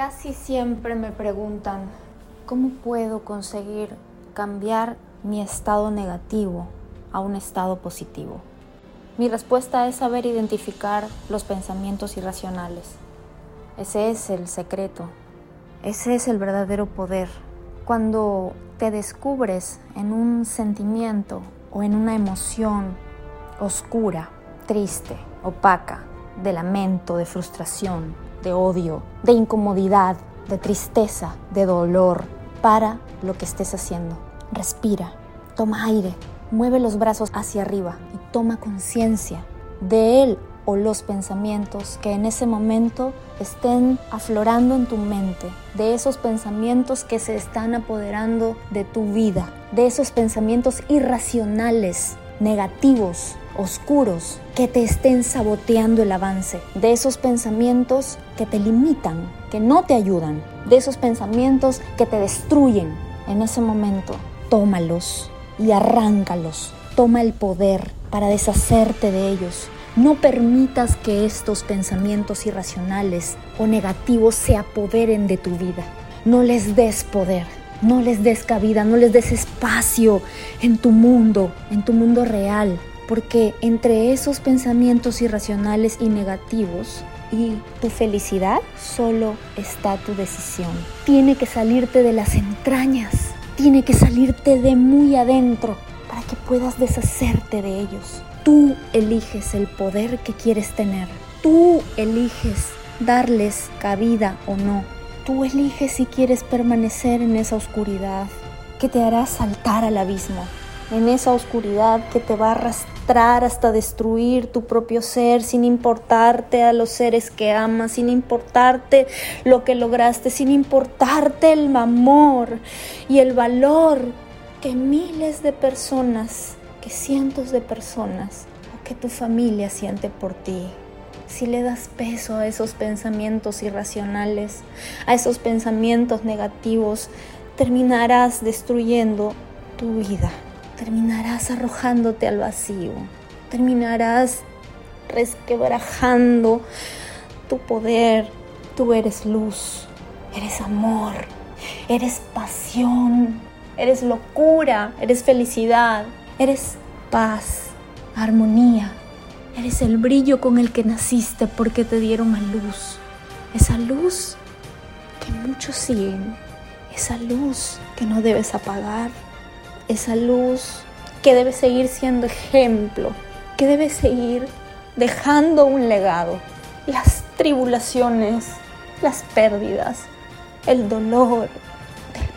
Casi siempre me preguntan, ¿cómo puedo conseguir cambiar mi estado negativo a un estado positivo? Mi respuesta es saber identificar los pensamientos irracionales. Ese es el secreto. Ese es el verdadero poder. Cuando te descubres en un sentimiento o en una emoción oscura, triste, opaca, de lamento, de frustración, de odio, de incomodidad, de tristeza, de dolor, para lo que estés haciendo. Respira, toma aire, mueve los brazos hacia arriba y toma conciencia de él o los pensamientos que en ese momento estén aflorando en tu mente, de esos pensamientos que se están apoderando de tu vida, de esos pensamientos irracionales, negativos, oscuros, que te estén saboteando el avance, de esos pensamientos que te limitan, que no te ayudan, de esos pensamientos que te destruyen. En ese momento, tómalos y arráncalos. Toma el poder para deshacerte de ellos. No permitas que estos pensamientos irracionales o negativos se apoderen de tu vida. No les des poder, no les des cabida, no les des espacio en tu mundo, en tu mundo real, porque entre esos pensamientos irracionales y negativos y tu felicidad solo está tu decisión. Tiene que salirte de las entrañas, tiene que salirte de muy adentro para que puedas deshacerte de ellos. Tú eliges el poder que quieres tener. Tú eliges darles cabida o no. Tú eliges si quieres permanecer en esa oscuridad que te hará saltar al abismo, en esa oscuridad que te va a arrastrar hasta destruir tu propio ser sin importarte a los seres que amas, sin importarte lo que lograste, sin importarte el amor y el valor que miles de personas, que cientos de personas o que tu familia siente por ti. Si le das peso a esos pensamientos irracionales, a esos pensamientos negativos, terminarás destruyendo tu vida, terminarás arrojándote al vacío, terminarás resquebrajando tu poder. Tú eres luz, eres amor, eres pasión, eres locura, eres felicidad, eres paz, armonía. Eres el brillo con el que naciste porque te dieron a luz. Esa luz que muchos siguen. Esa luz que no debes apagar. Esa luz que debe seguir siendo ejemplo. Que debe seguir dejando un legado. Las tribulaciones, las pérdidas, el dolor,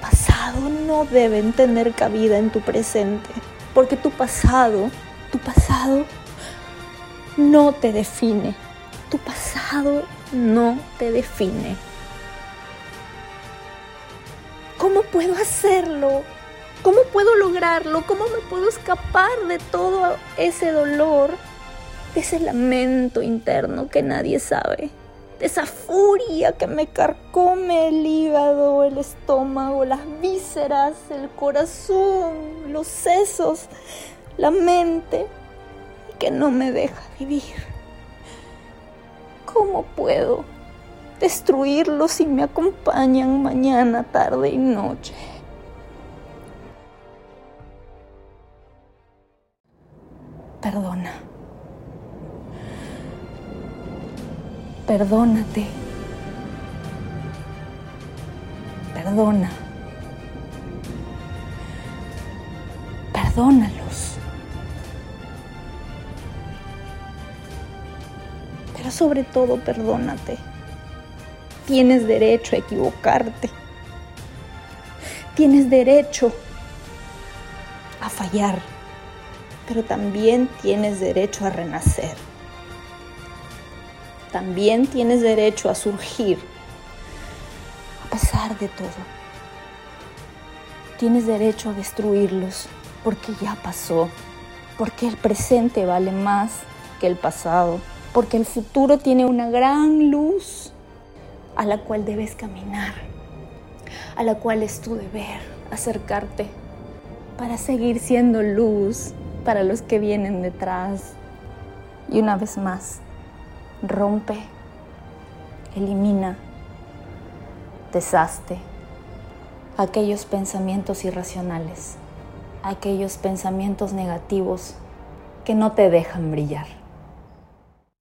pasado no deben tener cabida en tu presente, porque tu pasado, tu pasado no te define, tu pasado no te define. ¿Cómo puedo hacerlo? ¿Cómo puedo lograrlo? ¿Cómo me puedo escapar de todo ese dolor, de ese lamento interno que nadie sabe? esa furia que me carcome el hígado, el estómago, las vísceras, el corazón, los sesos, la mente, y que no me deja vivir. ¿Cómo puedo destruirlos si me acompañan mañana, tarde y noche? Perdona. Perdónate. Perdona. Perdónalos. Pero sobre todo perdónate. Tienes derecho a equivocarte. Tienes derecho a fallar. Pero también tienes derecho a renacer también tienes derecho a surgir a pesar de todo. Tienes derecho a destruirlos porque ya pasó, porque el presente vale más que el pasado, porque el futuro tiene una gran luz a la cual debes caminar, a la cual es tu deber acercarte para seguir siendo luz para los que vienen detrás. Y una vez más, rompe, elimina deshazte aquellos pensamientos irracionales, aquellos pensamientos negativos que no te dejan brillar.